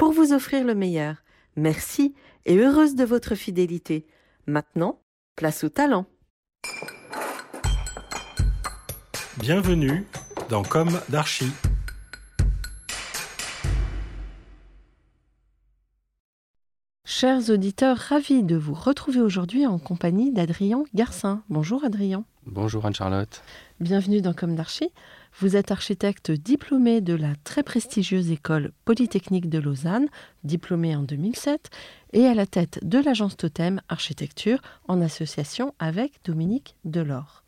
pour vous offrir le meilleur. Merci et heureuse de votre fidélité. Maintenant, place au talent. Bienvenue dans Comme d'Archie. Chers auditeurs, ravis de vous retrouver aujourd'hui en compagnie d'Adrien Garcin. Bonjour Adrien. Bonjour Anne-Charlotte. Bienvenue dans Comme d'Archie. Vous êtes architecte diplômé de la très prestigieuse école polytechnique de Lausanne, diplômé en 2007, et à la tête de l'agence Totem Architecture en association avec Dominique Delors.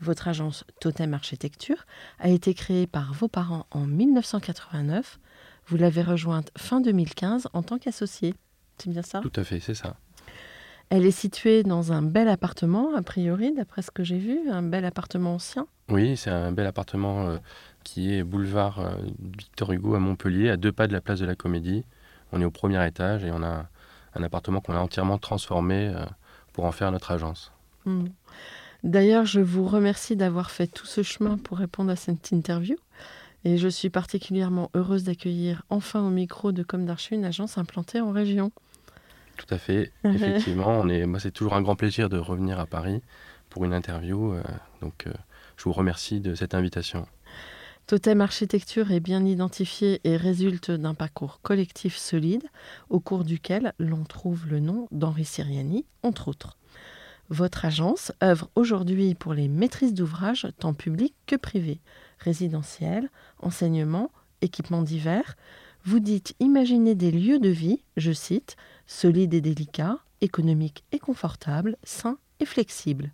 Votre agence Totem Architecture a été créée par vos parents en 1989. Vous l'avez rejointe fin 2015 en tant qu'associé. C'est bien ça? Tout à fait, c'est ça. Elle est située dans un bel appartement, a priori, d'après ce que j'ai vu, un bel appartement ancien. Oui, c'est un bel appartement euh, qui est boulevard euh, Victor Hugo à Montpellier, à deux pas de la place de la Comédie. On est au premier étage et on a un appartement qu'on a entièrement transformé euh, pour en faire notre agence. Hmm. D'ailleurs, je vous remercie d'avoir fait tout ce chemin pour répondre à cette interview. Et je suis particulièrement heureuse d'accueillir enfin au micro de Comme d'Archi une agence implantée en région. Tout à fait, effectivement. on est, moi, c'est toujours un grand plaisir de revenir à Paris pour une interview. euh, donc, euh, je vous remercie de cette invitation. Totem Architecture est bien identifié et résulte d'un parcours collectif solide, au cours duquel l'on trouve le nom d'Henri Siriani, entre autres. Votre agence œuvre aujourd'hui pour les maîtrises d'ouvrage tant publics que privés, résidentiels, enseignement, équipements divers. Vous dites imaginer des lieux de vie, je cite, solides et délicats, économiques et confortables, sains et flexibles.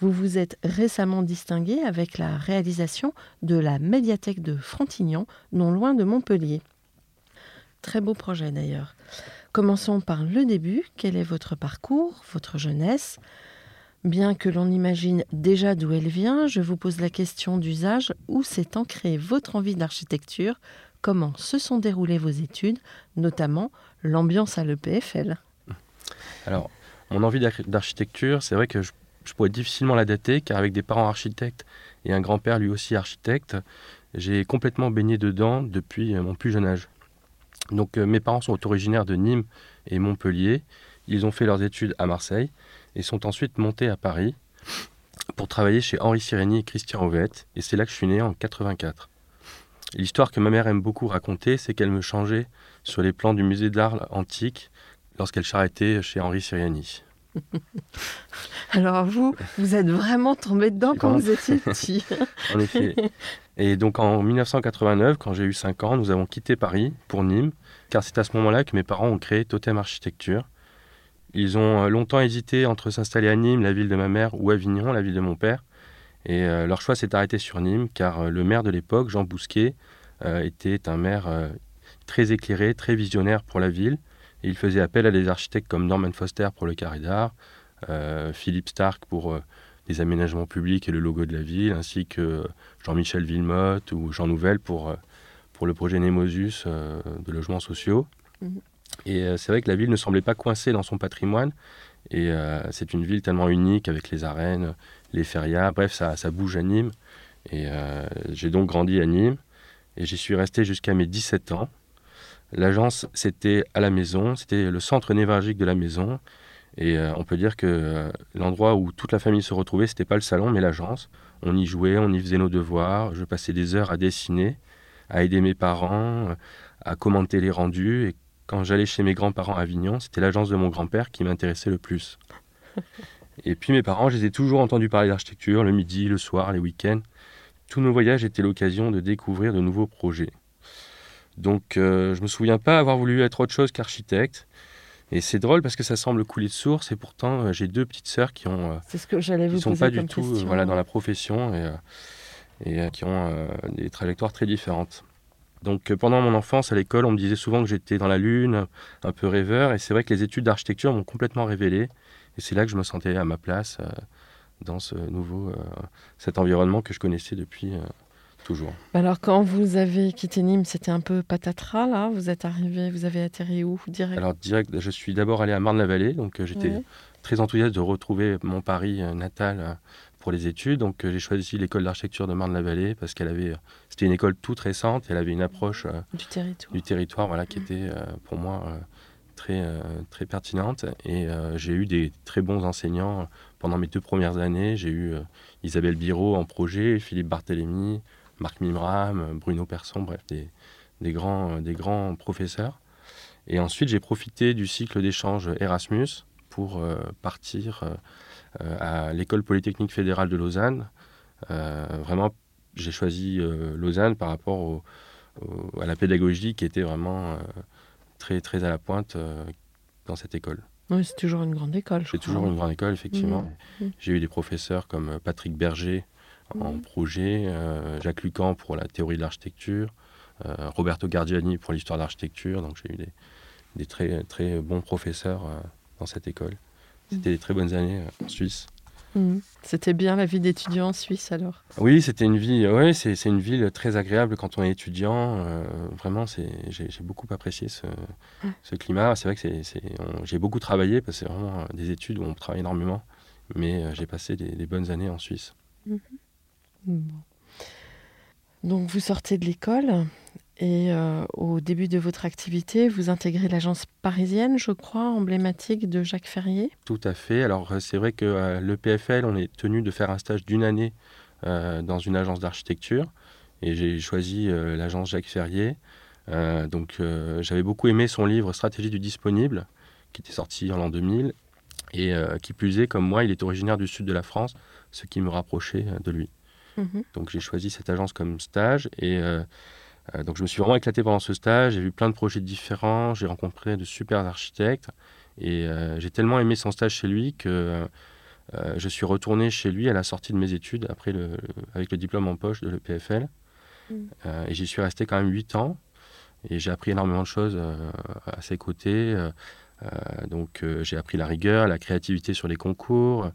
Vous vous êtes récemment distingué avec la réalisation de la médiathèque de Frontignan, non loin de Montpellier. Très beau projet d'ailleurs. Commençons par le début. Quel est votre parcours, votre jeunesse? Bien que l'on imagine déjà d'où elle vient, je vous pose la question d'usage. Où s'est ancrée votre envie d'architecture? Comment se sont déroulées vos études, notamment l'ambiance à l'EPFL Alors, mon envie d'arch- d'architecture, c'est vrai que je, je pourrais difficilement la dater, car avec des parents architectes et un grand-père lui aussi architecte, j'ai complètement baigné dedans depuis euh, mon plus jeune âge. Donc, euh, mes parents sont originaires de Nîmes et Montpellier. Ils ont fait leurs études à Marseille et sont ensuite montés à Paris pour travailler chez Henri Sireni et Christian Ovette. Et c'est là que je suis né en 84. L'histoire que ma mère aime beaucoup raconter, c'est qu'elle me changeait sur les plans du musée de l'art antique lorsqu'elle charrettait chez Henri Siriani. Alors vous, vous êtes vraiment tombé dedans quand vous étiez petit. En effet. Et donc en 1989, quand j'ai eu 5 ans, nous avons quitté Paris pour Nîmes, car c'est à ce moment-là que mes parents ont créé Totem Architecture. Ils ont euh, longtemps hésité entre s'installer à Nîmes, la ville de ma mère, ou Avignon, la ville de mon père. Et euh, leur choix s'est arrêté sur Nîmes, car euh, le maire de l'époque, Jean Bousquet, euh, était un maire très éclairé, très visionnaire pour la ville. Et il faisait appel à des architectes comme Norman Foster pour le carré d'art, Philippe Stark pour les aménagements publics et le logo de la ville, ainsi que Jean-Michel Villemotte ou Jean Nouvel pour, pour le projet Nemosus de logements sociaux. Mhm. Et c'est vrai que la ville ne semblait pas coincée dans son patrimoine. Et euh, c'est une ville tellement unique avec les arènes, les férias, bref, ça, ça bouge à Nîmes. Et euh, j'ai donc grandi à Nîmes et j'y suis resté jusqu'à mes 17 ans. L'agence, c'était à la maison, c'était le centre névralgique de la maison. Et euh, on peut dire que l'endroit où toute la famille se retrouvait, c'était pas le salon, mais l'agence. On y jouait, on y faisait nos devoirs. Je passais des heures à dessiner. à aider mes parents, à commenter les rendus. Quand j'allais chez mes grands-parents à Avignon, c'était l'agence de mon grand-père qui m'intéressait le plus. Et puis mes parents, je les ai toujours entendus parler d'architecture, le midi, le soir, les week-ends. Tous nos voyages étaient l'occasion de découvrir de nouveaux projets. Donc euh, je me souviens pas avoir voulu être autre chose qu'architecte. Et c'est drôle parce que ça semble couler de source et pourtant euh, j'ai deux petites sœurs qui ont euh, C'est ce que j'allais vous qui sont pas du tout euh, voilà dans la profession et, et qui ont des trajectoires très différentes. Donc euh, pendant mon enfance à l'école, on me disait souvent que j'étais dans la lune, un peu rêveur et c'est vrai que les études d'architecture m'ont complètement révélé et c'est là que je me sentais à ma place euh, dans ce nouveau euh, cet environnement que je connaissais depuis euh, toujours. Alors, quand vous avez quitté Nîmes, c'était un peu patatras, là Vous êtes arrivé, vous avez atterri où direct? Alors direct, je suis d'abord allé à Marne-la-Vallée, donc j'étais très enthousiaste de retrouver mon Paris natal pour les études. Donc euh, j'ai choisi l'école d'architecture de Marne-la-Vallée parce qu'elle avait, euh, c'était une école toute récente, elle avait une approche euh, Du territoire. du territoire, voilà, qui était pour moi très très pertinente. Et j'ai eu des très bons enseignants pendant mes deux premières années. J'ai eu Isabelle Biro en projet, Philippe Barthélémy, Marc Mimram, Bruno Persson, bref, des, des grands des grands professeurs. Et ensuite, j'ai profité du cycle d'échange Erasmus pour partir à l'école polytechnique fédérale de Lausanne. Euh, vraiment, j'ai choisi euh, Lausanne par rapport au- au- à la pédagogie qui était vraiment euh, très, très à la pointe euh, dans cette école. Oui, c'est toujours une grande école. C'est toujours une grande école, effectivement. Mhm. J'ai eu des professeurs comme euh, Patrick Berger en Mhm. projet, euh, Jacques Lucan pour la théorie de l'architecture, euh, Roberto Gardiani pour l'histoire de l'architecture. Donc j'ai eu des, des très, très bons professeurs euh, dans cette école. C'était des très bonnes années euh, en Suisse. Mhm. C'était bien la vie d'étudiant en Suisse alors? Oui, c'était une vie. Ouais, c'est une ville très agréable quand on est étudiant. euh, vraiment, c'est j'ai beaucoup apprécié ce, ce climat. C'est vrai que c'est j'ai beaucoup travaillé parce que c'est vraiment euh, des études où on travaille énormément. Mais euh, j'ai passé des, des bonnes années en Suisse. Bon. Donc vous sortez de l'école et euh, au début de votre activité, vous intégrez l'agence parisienne, je crois, emblématique de Jacques Ferrier. Tout à fait. Alors euh, c'est vrai que euh, l'EPFL, on est tenu de faire un stage d'une année euh, dans une agence d'architecture. Et j'ai choisi l'agence Jacques Ferrier. Donc j'avais beaucoup aimé son livre Stratégie du disponible, qui était sorti en l'an 2000. Et qui plus est, comme moi, il est originaire du sud de la France, ce qui me rapprochait de lui. Mhm. Donc j'ai choisi cette agence comme stage et donc je me suis vraiment éclaté pendant ce stage. J'ai vu plein de projets différents, j'ai rencontré de super architectes et euh, j'ai tellement aimé son stage chez lui que euh, je suis retourné chez lui à la sortie de mes études après le, le- avec le diplôme en poche de l'EPFL Mm. Euh, et j'y suis resté quand même 8 ans et j'ai appris énormément de choses euh, à ses côtés. Euh, euh, donc euh, j'ai appris la rigueur, la créativité sur les concours.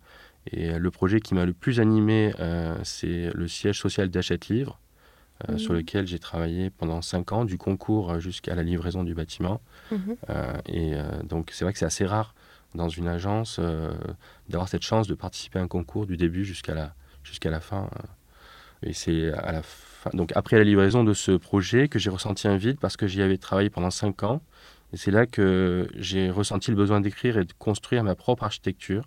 Et euh, le projet qui m'a le plus animé, euh, c'est le siège social d'Achète Livre, euh, Mhm. sur lequel j'ai travaillé pendant 5 ans, du concours euh, jusqu'à la livraison du bâtiment. Mhm. Euh, et euh, donc c'est vrai que c'est assez rare dans une agence d'avoir cette chance de participer à un concours du début jusqu'à la, jusqu'à la fin. Et c'est à la fin, donc après la livraison de ce projet que j'ai ressenti un vide parce que j'y avais travaillé pendant 5 ans. Et c'est là que j'ai ressenti le besoin d'écrire et de construire ma propre architecture.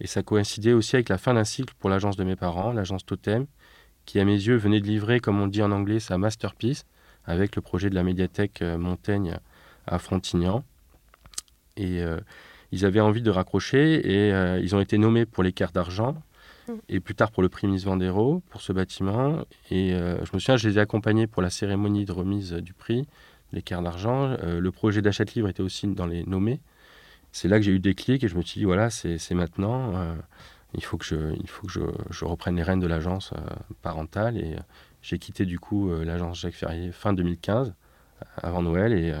Et ça coïncidait aussi avec la fin d'un cycle pour l'agence de mes parents, l'agence Totem, qui à mes yeux venait de livrer, comme on dit en anglais, sa masterpiece avec le projet de la médiathèque euh, Montaigne à Frontignan. Et euh, ils avaient envie de raccrocher et euh, ils ont été nommés pour l'équerre d'argent Mm. et plus tard pour le prix Miss Vendero pour ce bâtiment. Et euh, je me souviens, je les ai accompagnés pour la cérémonie de remise du prix, l'équerre d'argent. Le projet d'Achète Livre était aussi dans les nommés. C'est là que j'ai eu des clics et je me suis dit, voilà, c'est maintenant. Il faut que, je, il faut que je, je reprenne les rênes de l'agence euh, parentale. Et euh, j'ai quitté du coup euh, l'agence Jacques Ferrier fin 2015, avant Noël. Et,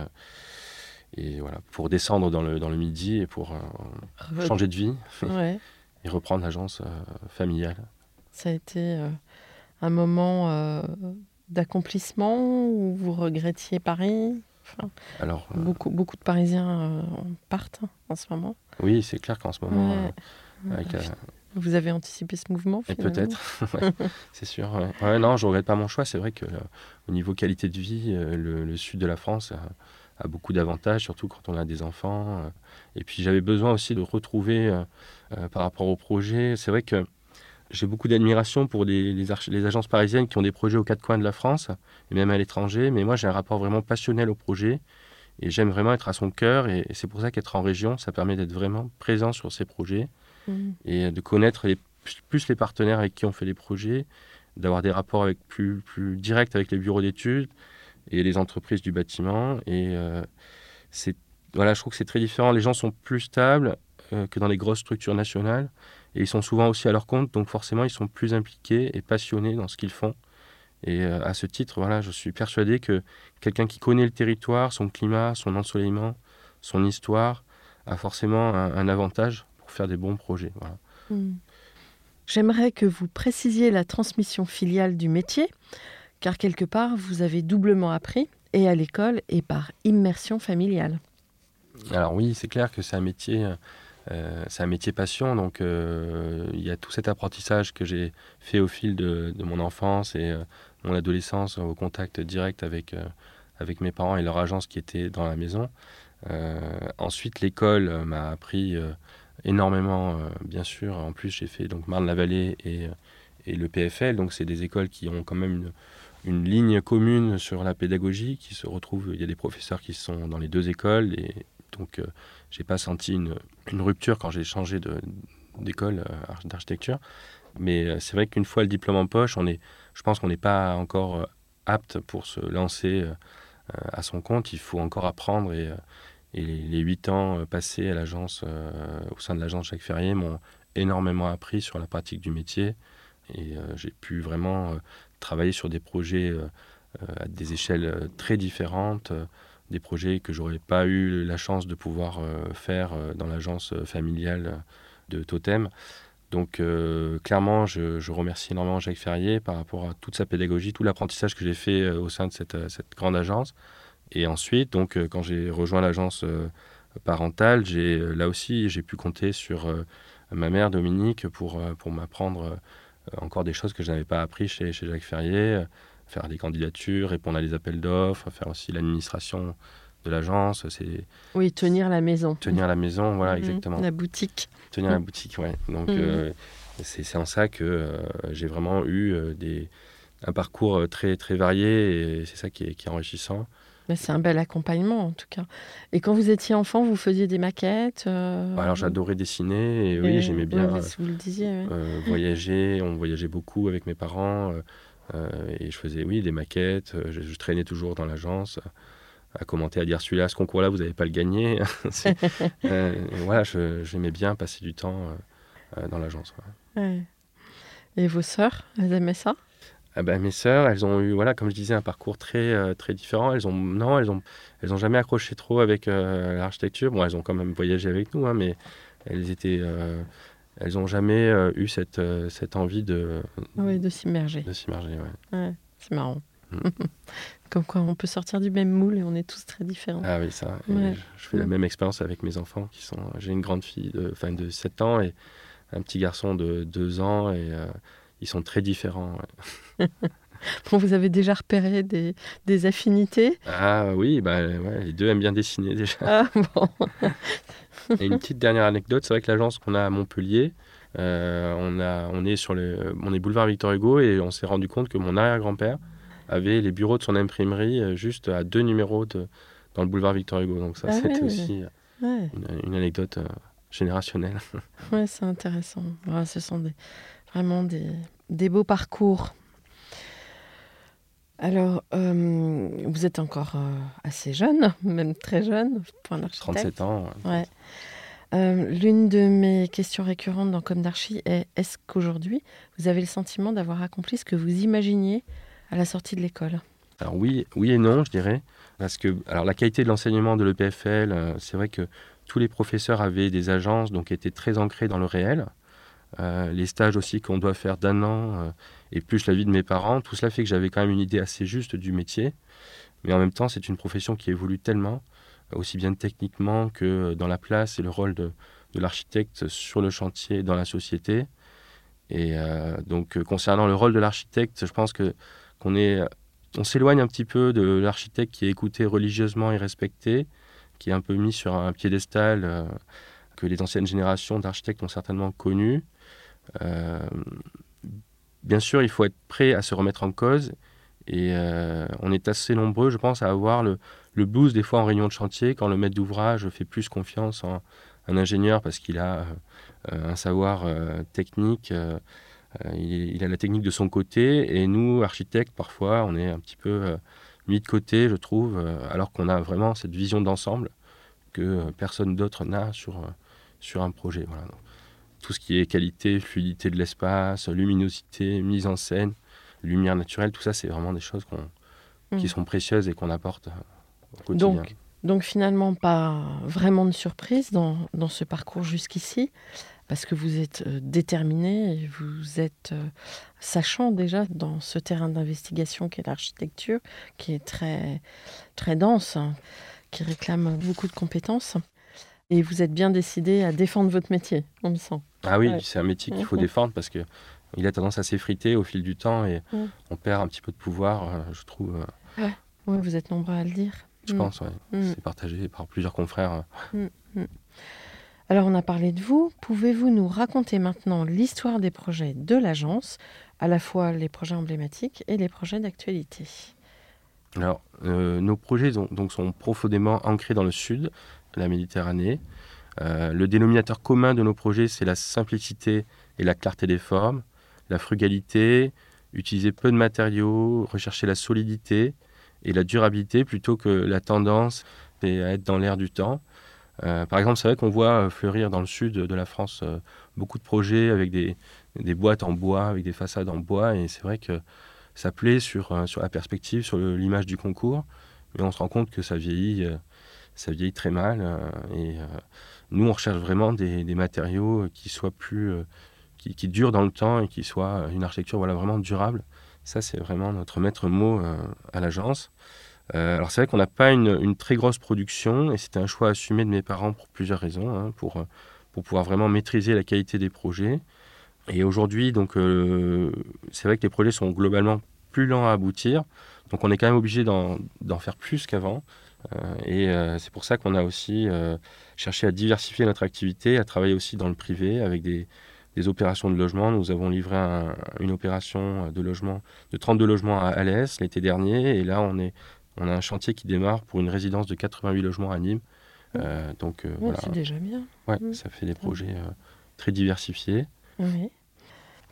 et voilà, pour descendre dans le, dans le midi et pour euh, changer de vie Ouais. et reprendre l'agence euh, familiale. Ça a été euh, un moment d'accomplissement où vous regrettiez Paris? Enfin, Alors, beaucoup, beaucoup de Parisiens partent en ce moment. oui, c'est clair qu'en ce moment, Ouais. euh, Vous avez anticipé ce mouvement peut-être, ouais, c'est sûr. Ouais. Non, je regrette pas mon choix. C'est vrai que euh, au niveau qualité de vie, euh, le, le sud de la France a beaucoup d'avantages, surtout quand on a des enfants. euh. et puis j'avais besoin aussi de retrouver, euh, par rapport au projet, c'est vrai que j'ai beaucoup d'admiration pour les, les, agences parisiennes qui ont des projets aux quatre coins de la France et même à l'étranger. Mais moi, j'ai un rapport vraiment passionnel au projet et j'aime vraiment être à son cœur. Et, c'est pour ça qu'être en région, ça permet d'être vraiment présent sur ces projets mmh. et de connaître plus les partenaires avec qui on fait les projets, d'avoir des rapports plus, directs avec les bureaux d'études et les entreprises du bâtiment. Et euh, c'est voilà, je trouve que c'est très différent. Les gens sont plus stables euh, que dans les grosses structures nationales. Et ils sont souvent aussi à leur compte, donc forcément, ils sont plus impliqués et passionnés dans ce qu'ils font. Et euh, à ce titre, voilà, je suis persuadé que quelqu'un qui connaît le territoire, son climat, son ensoleillement, son histoire, a forcément un, avantage faire des bons projets. Hmm. J'aimerais que vous précisiez la transmission filiale du métier, car quelque part, vous avez doublement appris, et à l'école, et par immersion familiale. Alors oui, c'est clair que c'est un métier euh, c'est un métier passion, donc euh, il y a tout cet apprentissage que j'ai fait au fil de, mon enfance et euh, mon adolescence au contact direct avec, avec mes parents et leur agence qui était dans la maison. ensuite, l'école m'a appris énormément, bien sûr. En plus, j'ai fait donc Marne-la-Vallée et, et, le PFL, donc c'est des écoles qui ont quand même une, ligne commune sur la pédagogie, qui se retrouvent, il y a des professeurs qui sont dans les deux écoles, et donc j'ai pas senti une, rupture quand j'ai changé d'école euh, d'architecture. Mais euh, c'est vrai qu'une fois le diplôme en poche, on est, je pense qu'on n'est pas encore euh, apte pour se lancer à son compte. Il faut encore apprendre et, et les huit ans passés à l'agence, au sein de l'agence Jacques Ferrier, m'ont énormément appris sur la pratique du métier. Et j'ai pu vraiment travailler sur des projets à des échelles très différentes des projets que j'aurais pas eu la chance de pouvoir euh, faire euh, dans l'agence euh, familiale de Totem. Donc clairement, je, remercie énormément Jacques Ferrier par rapport à toute sa pédagogie, tout l'apprentissage que j'ai fait au sein de cette, grande agence. Et ensuite, donc quand j'ai rejoint l'agence parentale, j'ai là aussi j'ai pu compter sur ma mère Dominique pour, pour m'apprendre encore des choses que je n'avais pas appris chez, chez Jacques Ferrier faire des candidatures, répondre à des appels d'offres, faire aussi l'administration de l'agence. C'est oui, tenir la maison. Tenir la maison, voilà, mhm. exactement. La boutique. Tenir la boutique, ouais. Donc mhm. euh, c'est en ça que euh, j'ai vraiment eu euh, des, un parcours très très varié et c'est ça qui est, qui est enrichissant. C'est un bel accompagnement en tout cas. Et quand vous étiez enfant, vous faisiez des maquettes Alors j'adorais dessiner et, oui, j'aimais bien vous le disiez, voyager. On voyageait beaucoup avec mes parents. Euh, et je faisais, oui, des maquettes. Euh, je, traînais toujours dans l'agence à commenter, à dire celui-là, ce concours-là, vous n'avez pas le gagné. euh, voilà, j'aimais bien passer du temps euh, dans l'agence. Et vos sœurs, elles aimaient ça? Ben, mes sœurs, elles ont eu, voilà, comme je disais, un parcours très, très différent. Elles ont, non, elles ont, elles ont jamais accroché trop avec l'architecture. Bon, elles ont quand même voyagé avec nous, hein, mais elles étaient, elles n'ont jamais euh, eu cette, euh, cette envie de, oui, de s'immerger. De s'immerger, ouais. c'est marrant. Mm. Comme quoi, on peut sortir du même moule et on est tous très différents. Ah oui, ça. Je, fais la même expérience avec mes enfants. qui sont. J'ai une grande fille de, enfin, de 7 ans et un petit garçon de 2 ans et euh, ils sont très différents. bon, vous avez déjà repéré des, des affinités? Ah oui, bah, ouais, les deux aiment bien dessiner déjà. Ah bon Et une petite dernière anecdote, c'est vrai que l'agence qu'on a à Montpellier, euh, on, a, on, est sur le, on est boulevard Victor Hugo et on s'est rendu compte que mon arrière-grand-père avait les bureaux de son imprimerie euh, juste à deux numéros de, dans le boulevard Victor Hugo. Donc ça, ah c'était aussi euh, une, anecdote générationnelle. Ouais, c'est intéressant. ce sont des, vraiment des, des beaux parcours. Alors, vous êtes encore assez jeune, même très jeune pour un architecte. 37 ans. Ouais. Euh, l'une de mes questions récurrentes dans Comme d'Archi est est-ce qu'aujourd'hui, vous avez le sentiment d'avoir accompli ce que vous imaginiez à la sortie de l'école? Alors oui, oui et non, je dirais. Parce que alors, la qualité de l'enseignement de l'EPFL, euh, c'est vrai que tous les professeurs avaient des agences, donc étaient très ancrés dans le réel. Euh, les stages aussi qu'on doit faire d'un an, et plus la vie de mes parents, tout cela fait que j'avais quand même une idée assez juste du métier. Mais en même temps, c'est une profession qui évolue tellement aussi bien techniquement que dans la place et le rôle de, l'architecte sur le chantier dans la société. Et euh, donc, euh, concernant le rôle de l'architecte, je pense que qu'on est, on s'éloigne un petit peu de l'architecte qui est écouté religieusement et respecté, qui est un peu mis sur un piédestal euh, que les anciennes générations d'architectes ont certainement connu. Bien sûr, il faut être prêt à se remettre en cause. Et on est assez nombreux, je pense, à avoir le, le blues des fois en réunion de chantier quand le maître d'ouvrage fait plus confiance en un ingénieur parce qu'il a un savoir technique. Il, a la technique de son côté et nous, architectes, parfois, on est un petit peu mis de côté, je trouve, alors qu'on a vraiment cette vision d'ensemble que personne d'autre n'a sur, sur un projet. Tout ce qui est qualité, fluidité de l'espace, luminosité, mise en scène, lumière naturelle, tout ça, c'est vraiment des choses qui mm. sont précieuses et qu'on apporte au quotidien. Donc, donc finalement, pas vraiment de surprise dans, dans ce parcours jusqu'ici, parce que vous êtes euh, déterminé et vous êtes euh, sachant déjà dans ce terrain d'investigation qu'est l'architecture, qui est très, très dense. Hein qui réclame beaucoup de compétences. Et vous êtes bien décidé à défendre votre métier, on le sent. Ah oui, c'est un métier qu'il faut défendre parce que il a tendance à s'effriter au fil du temps et on perd un petit peu de pouvoir, euh, je trouve. Euh. Ouais. vous êtes nombreux à le dire. Je mm. pense, oui. Mm. C'est partagé par plusieurs confrères. Mm, Alors, on a parlé de vous. Pouvez-vous nous raconter maintenant l'histoire des projets de l'agence, à la fois les projets emblématiques et les projets d'actualité? Alors, euh, nos projets donc, sont profondément ancrés dans le sud, la Méditerranée. Euh, le dénominateur commun de nos projets, c'est la simplicité et la clarté des formes, la frugalité, utiliser peu de matériaux, rechercher la solidité et la durabilité plutôt que la tendance à être dans l'air du temps. Euh, par exemple, c'est vrai qu'on voit fleurir dans le sud de la France beaucoup de projets avec des, boîtes en bois, avec des façades en bois, et c'est vrai que ça plaît sur, euh, sur la perspective, sur l'image du concours, mais on se rend compte que ça vieillit, euh, ça vieillit très mal. Euh, et nous, on recherche vraiment des, des matériaux qui soient plus, qui, qui, durent dans le temps et qui soient une architecture voilà, vraiment durable. Ça, c'est vraiment notre maître mot à l'agence. alors c'est vrai qu'on n'a pas une, une, très grosse production et c'était un choix assumé de mes parents pour plusieurs raisons, hein, pour, pour pouvoir vraiment maîtriser la qualité des projets. Et aujourd'hui, donc, c'est vrai que les projets sont globalement plus lents à aboutir. Donc on est quand même obligé d'en faire plus qu'avant. Euh, et euh, c'est pour ça qu'on a aussi euh, cherché à diversifier notre activité, à travailler aussi dans le privé avec des, des opérations de logement. Nous avons livré une opération de logement de 32 logements à Alès l'été dernier. Et là, on, est, on a un chantier qui démarre pour une résidence de 88 logements à Nîmes. Mmh. donc voilà. C'est déjà bien. Ouais, mmh. ça fait des projets très diversifiés. Oui.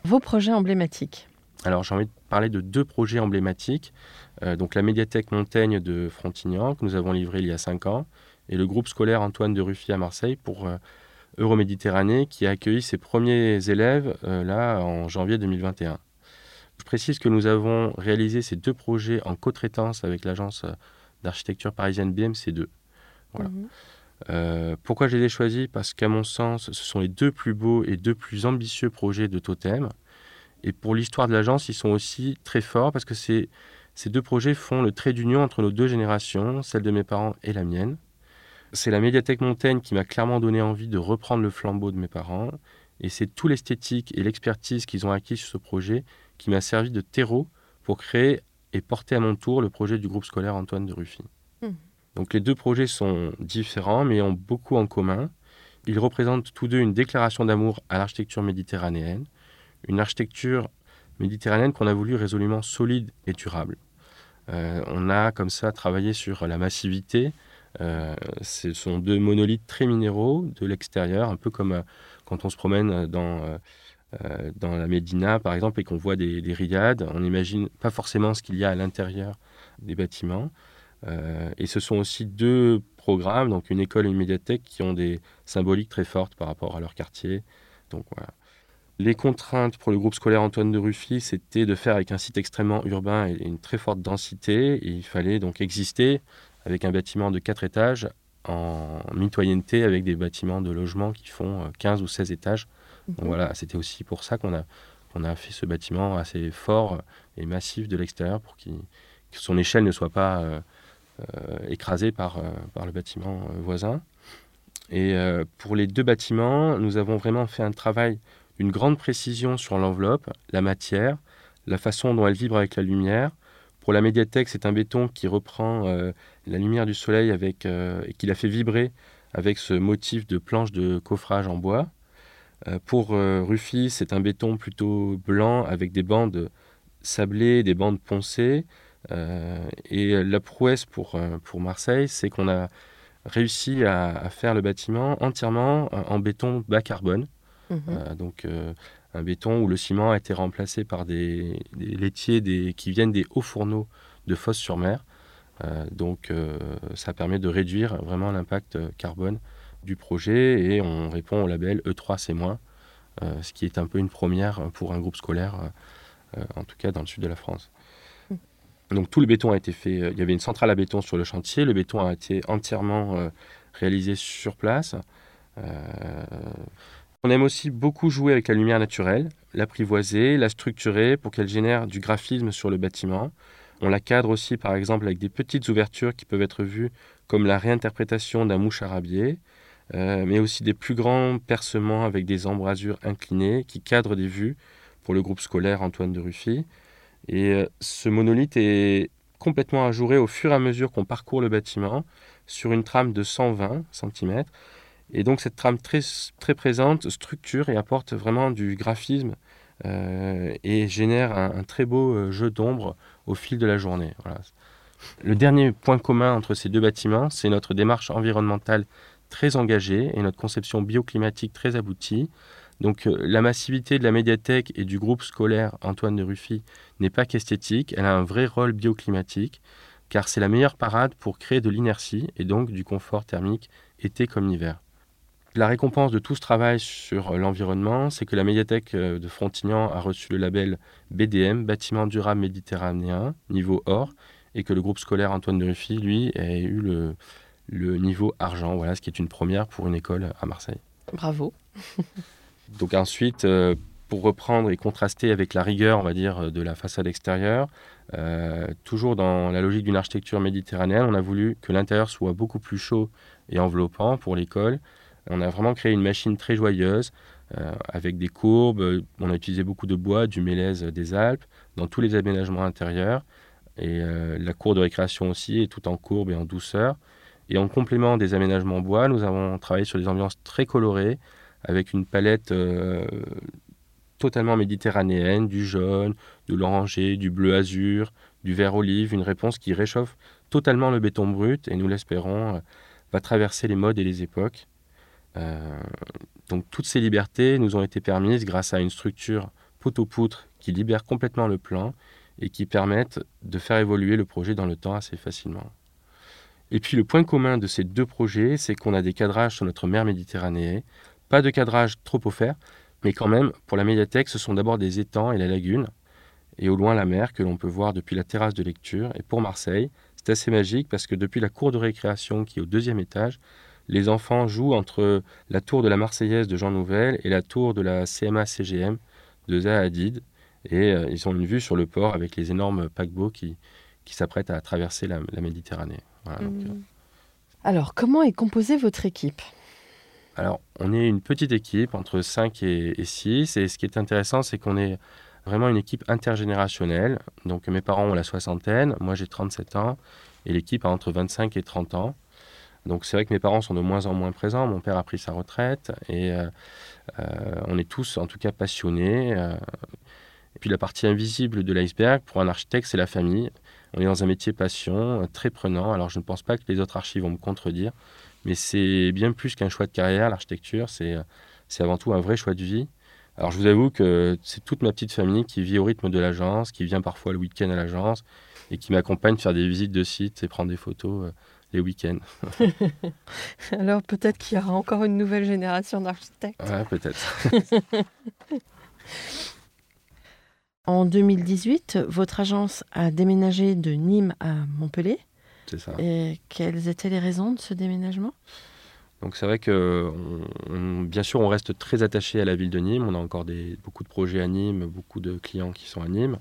Vos projets emblématiques alors j'ai envie de parler de deux projets emblématiques. Euh, donc la médiathèque Montaigne de Frontignan, que nous avons livré il y a cinq ans, et le groupe scolaire Antoine de Ruffy à Marseille pour euh, Euroméditerranée, qui a accueilli ses premiers élèves euh, là en janvier 2021. Je précise que nous avons réalisé ces deux projets en co-traitance avec l'agence d'architecture parisienne BMC2. Voilà. Pourquoi je les ai choisis? Parce qu'à mon sens, ce sont les deux plus beaux et deux plus ambitieux projets de Totem. Et pour l'histoire de l'agence, ils sont aussi très forts parce que ces deux projets font le trait d'union entre nos deux générations, celle de mes parents et la mienne. C'est la médiathèque Montaigne qui m'a clairement donné envie de reprendre le flambeau de mes parents. Et c'est tout l'esthétique et l'expertise qu'ils ont acquis sur ce projet qui m'a servi de terreau pour créer et porter à mon tour le projet du groupe scolaire Antoine de Ruffy. Hmm. Donc les deux projets sont différents mais ont beaucoup en commun. Ils représentent tous deux une déclaration d'amour à l'architecture méditerranéenne, une architecture méditerranéenne qu'on a voulu résolument solide et durable. Euh, on a comme ça travaillé sur la massivité. Euh, ce sont deux monolithes très minéraux de l'extérieur, un peu comme euh, quand on se promène dans, la Médina, par exemple, et qu'on voit des, des, riades. On n'imagine pas forcément ce qu'il y a à l'intérieur des bâtiments. et ce sont aussi deux programmes, donc une école et une médiathèque, qui ont des symboliques très fortes par rapport à leur quartier. Donc voilà. Les contraintes pour le groupe scolaire Antoine de Ruffy, c'était de faire avec un site extrêmement urbain et une très forte densité. Et il fallait donc exister avec un bâtiment de 4 étages en mitoyenneté avec des bâtiments de logement qui font 15 euh, ou 16 étages. Donc mhm. voilà, c'était aussi pour ça qu'on a, qu'on a fait ce bâtiment assez fort et massif de l'extérieur pour que son échelle ne soit pas euh, euh, écrasée par, par le bâtiment voisin. Et pour les deux bâtiments, nous avons vraiment fait un travail une grande précision sur l'enveloppe, la matière, la façon dont elle vibre avec la lumière. Pour la médiathèque, c'est un béton qui reprend euh, la lumière du soleil avec, euh, et qui la fait vibrer avec ce motif de planche de coffrage en bois. pour Rufy, c'est un béton plutôt blanc avec des bandes sablées, des bandes poncées. et la prouesse pour Marseille, c'est qu'on a réussi à, faire le bâtiment entièrement en béton bas carbone. Mhm. donc un béton où le ciment a été remplacé par des, laitiers des, qui viennent des hauts fourneaux de Fosse-sur-Mer. Euh, donc euh, ça permet de réduire vraiment l'impact carbone du projet et on répond au label E3C-, euh, ce qui est un peu une première pour un groupe scolaire, en tout cas dans le sud de la France. Hmm. Donc tout le béton a été fait, il y avait une centrale à béton sur le chantier, le béton a été entièrement réalisé sur place. On aime aussi beaucoup jouer avec la lumière naturelle, l'apprivoiser, la structurer pour qu'elle génère du graphisme sur le bâtiment. On la cadre aussi par exemple avec des petites ouvertures qui peuvent être vues comme la réinterprétation d'un mouche arabier, euh, mais aussi des plus grands percements avec des embrasures inclinées qui cadrent des vues pour le groupe scolaire Antoine de Ruffy. Et euh, ce monolithe est complètement ajouré au fur et à mesure qu'on parcourt le bâtiment sur une trame de 120 cm et donc cette trame très, très présente structure et apporte vraiment du graphisme euh, et génère un, très beau euh, jeu d'ombre au fil de la journée. Le dernier point commun entre ces deux bâtiments, c'est notre démarche environnementale très engagée et notre conception bioclimatique très aboutie. Donc euh, la massivité de la médiathèque et du groupe scolaire Antoine de Ruffy n'est pas qu'esthétique, elle a un vrai rôle bioclimatique, car c'est la meilleure parade pour créer de l'inertie et donc du confort thermique été comme hiver. La récompense de tout ce travail sur l'environnement, c'est que la médiathèque euh, de Frontignan a reçu le label BDM, Bâtiment durable méditerranéen, niveau or, et que le groupe scolaire Antoine de Ruffy, lui, a eu le, le niveau argent, voilà, ce qui est une première pour une école à Marseille. Bravo. Donc ensuite, euh, pour reprendre et contraster avec la rigueur, on va dire, de la façade extérieure, euh, toujours dans la logique d'une architecture méditerranéenne, on a voulu que l'intérieur soit beaucoup plus chaud et enveloppant pour l'école, on a vraiment créé une machine très joyeuse euh, avec des courbes. On a utilisé beaucoup de bois, du mélèze des Alpes dans tous les aménagements intérieurs. Et euh, la cour de récréation aussi est tout en courbe et en douceur. Et en complément des aménagements bois, nous avons travaillé sur des ambiances très colorées avec une palette euh, totalement méditerranéenne, du jaune, de l'oranger, du bleu azur, du vert olive, une réponse qui réchauffe totalement le béton brut et nous l'espérons va traverser les modes et les époques. Euh, donc toutes ces libertés nous ont été permises grâce à une structure poteau-poutre qui libère complètement le plan et qui permettent de faire évoluer le projet dans le temps assez facilement. Et puis le point commun de ces deux projets, c'est qu'on a des cadrages sur notre mer Méditerranée, pas de cadrage trop offert, mais quand même, pour la médiathèque, ce sont d'abord des étangs et la lagune, et au loin la mer que l'on peut voir depuis la terrasse de lecture. Et pour Marseille, c'est assez magique parce que depuis la cour de récréation qui est au deuxième étage, les enfants jouent entre la tour de la Marseillaise de Jean Nouvel et la tour de la CMA-CGM de Zaha Hadid. Et euh, ils ont une vue sur le port avec les énormes paquebots qui, qui s'apprêtent à traverser la, Méditerranée. Mmh. Euh. Alors, comment est composée votre équipe? Alors, on est une petite équipe, entre 5 et, et 6. Et ce qui est intéressant, c'est qu'on est vraiment une équipe intergénérationnelle. Donc, mes parents ont la soixantaine, moi j'ai 37 ans, et l'équipe a entre 25 et 30 ans. Donc c'est vrai que mes parents sont de moins en moins présents. Mon père a pris sa retraite et euh, euh, on est tous en tout cas passionnés. Euh. et puis la partie invisible de l'iceberg, pour un architecte, c'est la famille. On est dans un métier passion, très prenant. Alors je ne pense pas que les autres archives vont me contredire, mais c'est bien plus qu'un choix de carrière, l'architecture. C'est avant tout un vrai choix de vie. Alors je vous avoue que c'est toute ma petite famille qui vit au rythme de l'agence, qui vient parfois le week-end à l'agence et qui m'accompagne faire des visites de sites et prendre des photos les week-ends. Alors peut-être qu'il y aura encore une nouvelle génération d'architectes. Ouais, peut-être. en 2018, votre agence a déménagé de Nîmes à Montpellier. C'est ça. Et quelles étaient les raisons de ce déménagement? Donc c'est vrai que bien sûr on reste très attaché à la ville de Nîmes, on a encore des, beaucoup de projets à Nîmes, beaucoup de clients qui sont à Nîmes,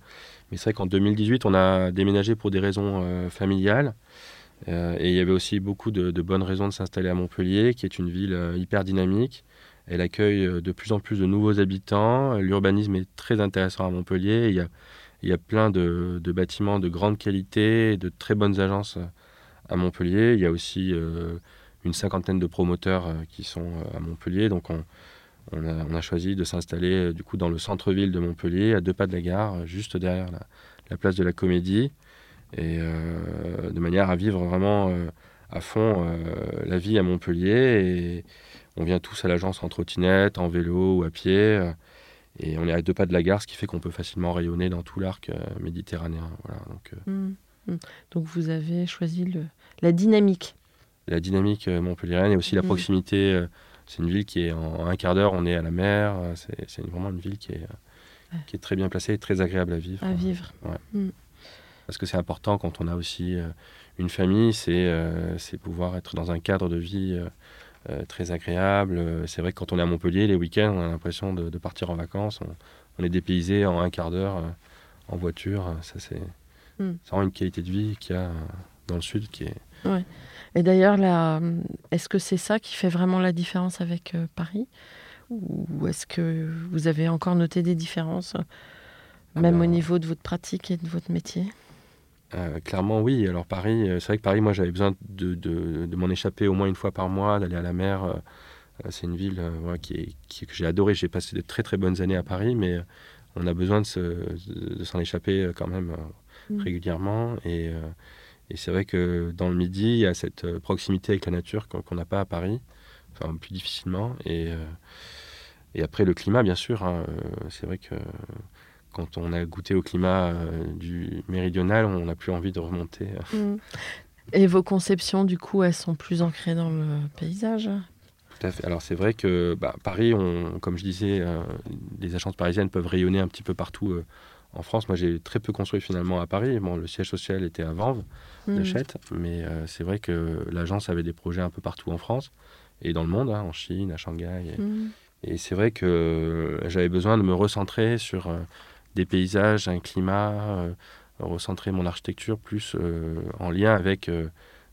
mais c'est vrai qu'en 2018 on a déménagé pour des raisons euh, familiales euh, et il y avait aussi beaucoup de, bonnes raisons de s'installer à Montpellier, qui est une ville euh, hyper dynamique. Elle accueille euh, de plus en plus de nouveaux habitants. L'urbanisme est très intéressant à Montpellier. Il y a, il y a plein de, bâtiments de grande qualité, de très bonnes agences à Montpellier. Il y a aussi une cinquantaine de promoteurs qui sont à Montpellier. Donc on, on a, choisi de s'installer du coup dans le centre-ville de Montpellier, à deux pas de la gare, juste derrière la, place de la Comédie, et de manière à vivre vraiment à fond la vie à Montpellier. Et on vient tous à l'agence en trottinette, en vélo ou à pied. Et on est à deux pas de la gare, ce qui fait qu'on peut facilement rayonner dans tout l'arc euh, méditerranéen. Voilà, donc, euh, mmh, mmh. donc, vous avez choisi le, la dynamique. La dynamique euh, montpelliéraine et aussi la mmh. proximité. c'est une ville qui est en, un quart d'heure, on est à la mer. C'est vraiment une ville qui est, qui est très bien placée et très agréable à vivre. À vivre. Parce que c'est important quand on a aussi une famille, c'est pouvoir être dans un cadre de vie euh, très agréable. Euh, c'est vrai que quand on est à Montpellier, les week-ends, on a l'impression de, partir en vacances. On, est dépaysé en un quart d'heure euh, en voiture. Ça, c'est mm. vraiment une qualité de vie qu'il y a dans le sud qui est. Ouais. Et d'ailleurs, est-ce que c'est ça qui fait vraiment la différence avec Paris? Ou est-ce que vous avez encore noté des différences, même au niveau de votre pratique et de votre métier? Euh, clairement, oui. Alors Paris, euh, c'est vrai que Paris, moi, j'avais besoin de, de, m'en échapper au moins une fois par mois, d'aller à la mer. Euh, c'est une ville qui, est, qui, que j'ai adorée. J'ai passé de très très bonnes années à Paris, mais on a besoin de, s'en échapper quand même mmh. régulièrement. Et, et c'est vrai que dans le midi, il y a cette proximité avec la nature qu'on n'a pas à Paris, enfin plus difficilement. Et, et après le climat, bien sûr. Hein, c'est vrai que quand on a goûté au climat euh, du méridional, on n'a plus envie de remonter. Mm. Et vos conceptions, du coup, elles sont plus ancrées dans le paysage? Tout à fait. Alors c'est vrai que bah, Paris, on, comme je disais, euh, les agences parisiennes peuvent rayonner un petit peu partout euh, en France. Moi, j'ai très peu construit finalement à Paris. Bon, le siège social était à Vanves, mmh. mais c'est vrai que l'agence avait des projets un peu partout en France et dans le monde, hein, en Chine, à Shanghai. Mm. Et, c'est vrai que j'avais besoin de me recentrer sur des paysages, un climat, euh, recentrer mon architecture plus euh, en lien avec, euh,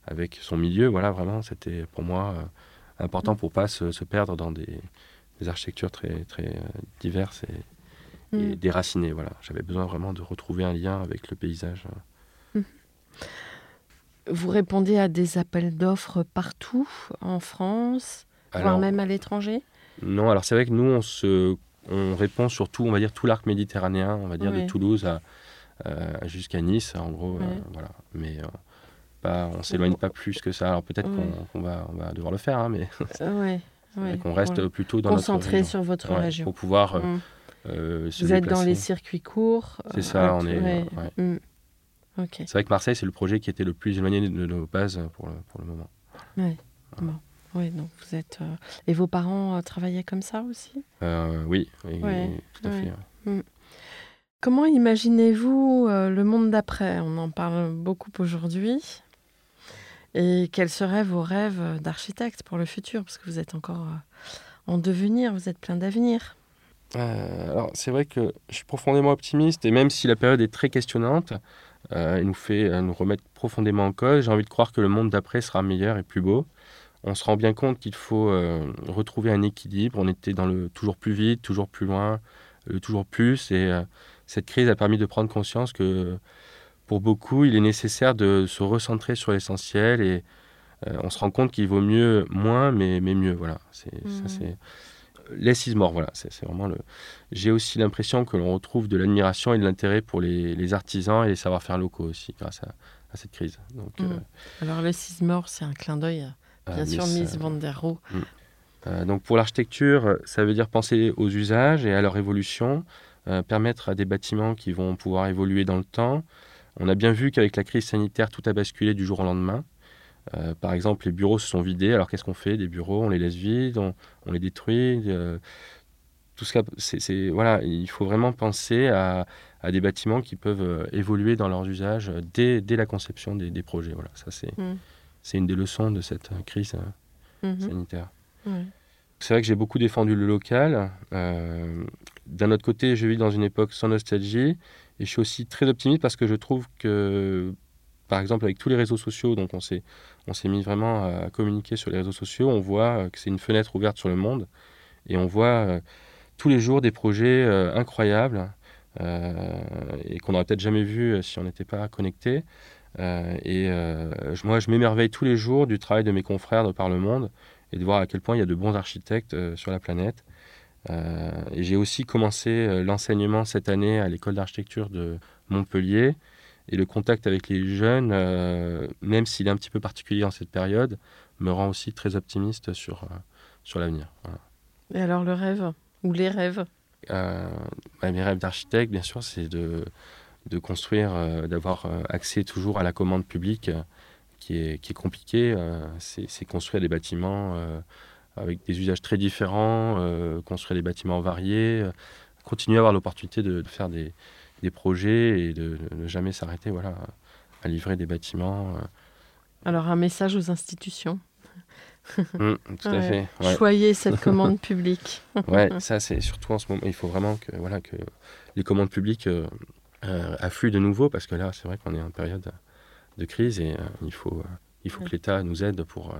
avec son milieu. Voilà, vraiment, c'était pour moi important pour pas se, perdre dans des, architectures très, très diverses et, mm. déracinées. Voilà, j'avais besoin vraiment de retrouver un lien avec le paysage. Mm. Vous répondez à des appels d'offres partout en France, voire même à l'étranger? Non, alors c'est vrai que nous, on se on répond surtout, on va dire, tout l'arc méditerranéen, on va dire, de Toulouse euh, jusqu'à Nice, en gros. Euh, voilà. Mais euh, pas, on s'éloigne pas plus que ça. Alors peut-être qu'on va, on va devoir le faire, hein, mais qu'on reste plutôt dans Concentré sur votre région. Pour pouvoir mm. Vous êtes dans les circuits courts. C'est ça, on est. Mm. C'est vrai que Marseille, c'est le projet qui était le plus éloigné de nos bases pour le, pour le moment. Oui. Bon. Oui, donc vous êtes. Euh, et vos parents euh, travaillaient comme ça aussi? Euh, Oui, oui, tout à fait. Mm. Comment imaginez-vous le monde d'après? On en parle beaucoup aujourd'hui. Et quels seraient vos rêves d'architecte pour le futur? Parce que vous êtes encore en devenir, vous êtes plein d'avenir. alors, c'est vrai que je suis profondément optimiste, et même si la période est très questionnante, elle nous fait nous remettre profondément en cause, j'ai envie de croire que le monde d'après sera meilleur et plus beau on se rend bien compte qu'il faut euh, retrouver un équilibre. On était dans le toujours plus vite, toujours plus loin, le toujours plus. Et euh, cette crise a permis de prendre conscience que pour beaucoup, il est nécessaire de se recentrer sur l'essentiel. Et euh, on se rend compte qu'il vaut mieux moins, mais, mais mieux. Voilà. C'est, ça, mmh. c'est... Less voilà. C'est, vraiment le... J'ai aussi l'impression que l'on retrouve de l'admiration et de l'intérêt pour les, artisans et les savoir-faire locaux aussi, grâce à, cette crise. Donc, mmh. Alors, less c'est un clin d'œil Bien sûr, Miss Van der Rohe. Mm. Euh, donc pour l'architecture, ça veut dire penser aux usages et à leur évolution, euh, permettre à des bâtiments qui vont pouvoir évoluer dans le temps. On a bien vu qu'avec la crise sanitaire, tout a basculé du jour au lendemain. Euh, par exemple, les bureaux se sont vidés. Alors qu'est-ce qu'on fait des bureaux? On les laisse vides, on, les détruit. tout ce c'est, voilà, il faut vraiment penser à, des bâtiments qui peuvent évoluer dans leurs usages dès, dès la conception des, des projets. Voilà, ça c'est. Mm c'est une des leçons de cette crise euh, mhm. sanitaire. C'est vrai que j'ai beaucoup défendu le local. Euh, d'un autre côté, je vis dans une époque sans nostalgie et je suis aussi très optimiste parce que je trouve que, par exemple, avec tous les réseaux sociaux, donc on s'est, on s'est mis vraiment à communiquer sur les réseaux sociaux, on voit que c'est une fenêtre ouverte sur le monde et on voit euh, tous les jours des projets incroyables et qu'on n'aurait peut-être jamais vu si on n'était pas connecté. Euh, et euh, moi, je m'émerveille tous les jours du travail de mes confrères de par le monde et de voir à quel point il y a de bons architectes euh, sur la planète. et j'ai aussi commencé l'enseignement cette année à l'école d'architecture de Montpellier. Et le contact avec les jeunes, même s'il est un petit peu particulier en cette période, me rend aussi très optimiste sur, sur l'avenir. Et alors le rêve ou les rêves? Bah, Mes rêves d'architecte, bien sûr, c'est de, de construire, euh, d'avoir euh, accès toujours à la commande publique qui, est, qui est compliquée. c'est construire des bâtiments avec des usages très différents, construire des bâtiments variés, continuer à avoir l'opportunité de, faire des, des, projets et de, ne jamais s'arrêter voilà, à livrer des bâtiments. Alors un message aux institutions Mm, tout à fait. Choyez cette commande publique. ouais, ça c'est surtout en ce moment. Il faut vraiment que, voilà, que les commandes publiques euh, euh, affluent de nouveau parce que là, c'est vrai qu'on est en période de crise et euh, il faut, il faut que l'État nous aide pour,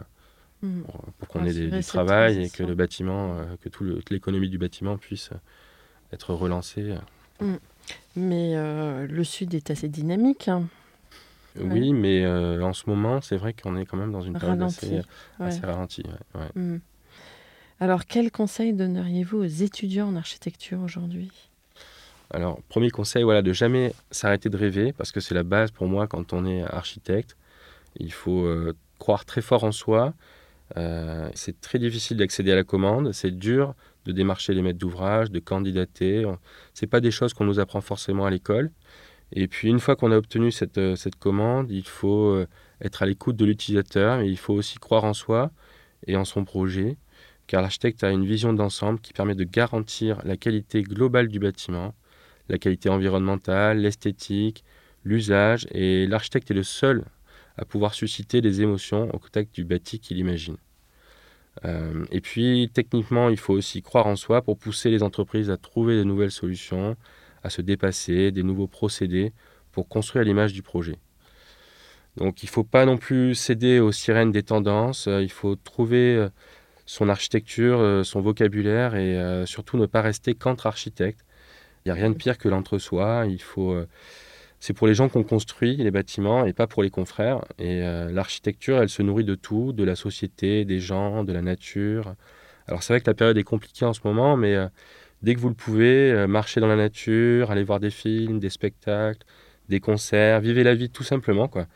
mm. pour, qu'on ait du travail et que le bâtiment, que toute l'économie du bâtiment puisse être relancée. Mm. Mais le Sud est assez dynamique. Hein. Oui, mais euh, en ce moment, c'est vrai qu'on est quand même dans une période assez, ralentie. Hmm. Alors, quel conseil donneriez-vous aux étudiants en architecture aujourd'hui? Alors, premier conseil, voilà, de jamais s'arrêter de rêver, parce que c'est la base pour moi quand on est architecte. Il faut euh, croire très fort en soi. Euh, c'est très difficile d'accéder à la commande. C'est dur de démarcher les maîtres d'ouvrage, de candidater. C'est pas des choses qu'on nous apprend forcément à l'école. Et puis une fois qu'on a obtenu cette, euh, cette, commande, il faut être à l'écoute de l'utilisateur, mais il faut aussi croire en soi et en son projet, car l'architecte a une vision d'ensemble qui permet de garantir la qualité globale du bâtiment, la qualité environnementale, l'esthétique, l'usage, et l'architecte est le seul à pouvoir susciter des émotions au contact du bâti qu'il imagine. Euh, et puis techniquement, il faut aussi croire en soi pour pousser les entreprises à trouver de nouvelles solutions, à se dépasser, des nouveaux procédés pour construire l'image du projet. Donc il ne faut pas non plus céder aux sirènes des tendances, euh, il faut trouver euh, son architecture, son vocabulaire et surtout ne pas rester qu'entre architectes. Il n'y a rien de pire que l'entre-soi, il faut... c'est pour les gens qu'on construit les bâtiments et pas pour les confrères. Et l'architecture, elle se nourrit de tout, de la société, des gens, de la nature. Alors c'est vrai que la période est compliquée en ce moment, mais dès que vous le pouvez, euh, marchez dans la nature, allez voir des films, des spectacles, des concerts, vivez la vie tout simplement, quoi.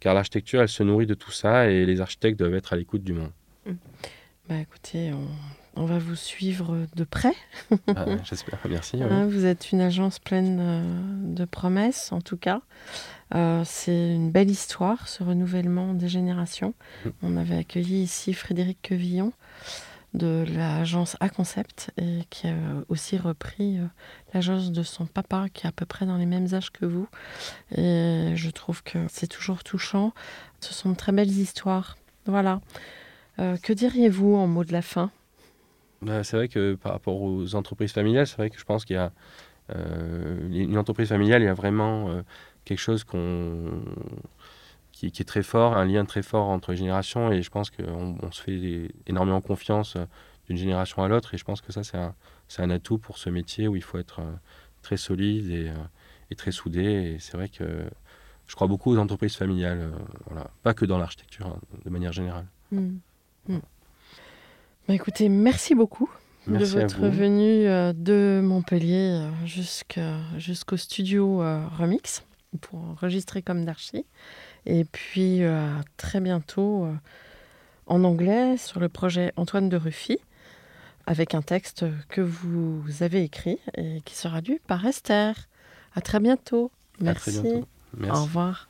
Car l'architecture, elle se nourrit de tout ça et les architectes doivent être à l'écoute du monde. Mmh. Bah écoutez, on, va vous suivre de près. Ah, j'espère, merci. Hein, vous êtes une agence pleine euh, de promesses, en tout cas. Euh, c'est une belle histoire, ce renouvellement des générations. Mmh. On avait accueilli ici Frédéric Quevillon, de l'agence A Concept et qui a aussi repris euh, l'agence de son papa qui est à peu près dans les mêmes âges que vous. Et je trouve que c'est toujours touchant. Ce sont de très belles histoires. Voilà. Euh, que diriez-vous en mot de la fin? Bah, C'est vrai que par rapport aux entreprises familiales, c'est vrai que je pense qu'il y a euh, une entreprise familiale, il y a vraiment quelque chose qui, est très fort, un lien très fort entre les générations. Et je pense qu'on on se fait énormément confiance euh, d'une génération à l'autre. Et je pense que ça, c'est un, un, atout pour ce métier où il faut être euh, très solide et, euh, et très soudé. Et c'est vrai que je crois beaucoup aux entreprises familiales, voilà. pas que dans l'architecture, hein, de manière générale. Mmh. Mmh. Bah, écoutez, merci beaucoup. de votre venue de Montpellier jusqu'au studio Remix pour enregistrer comme d'archi. Et puis euh, à très bientôt euh, en anglais sur le projet Antoine de Ruffy, avec un texte que vous avez écrit et qui sera lu par Esther. À très bientôt. Merci. Merci. Au revoir.